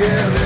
Yeah.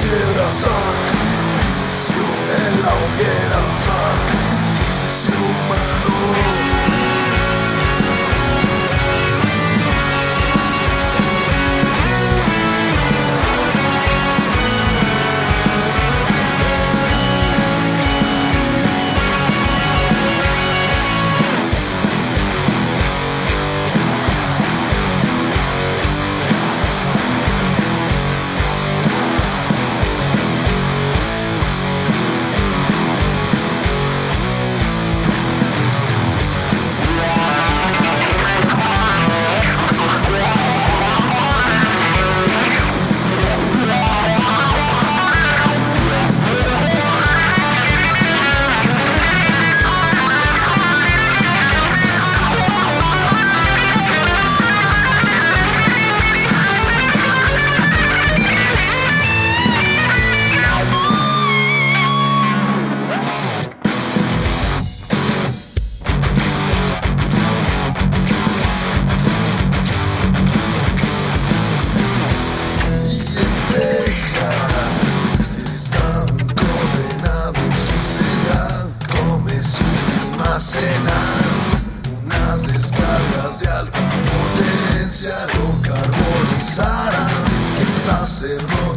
piedra, sacrificio en la hoguera, sacrificio humano. Sara, el sacerdote.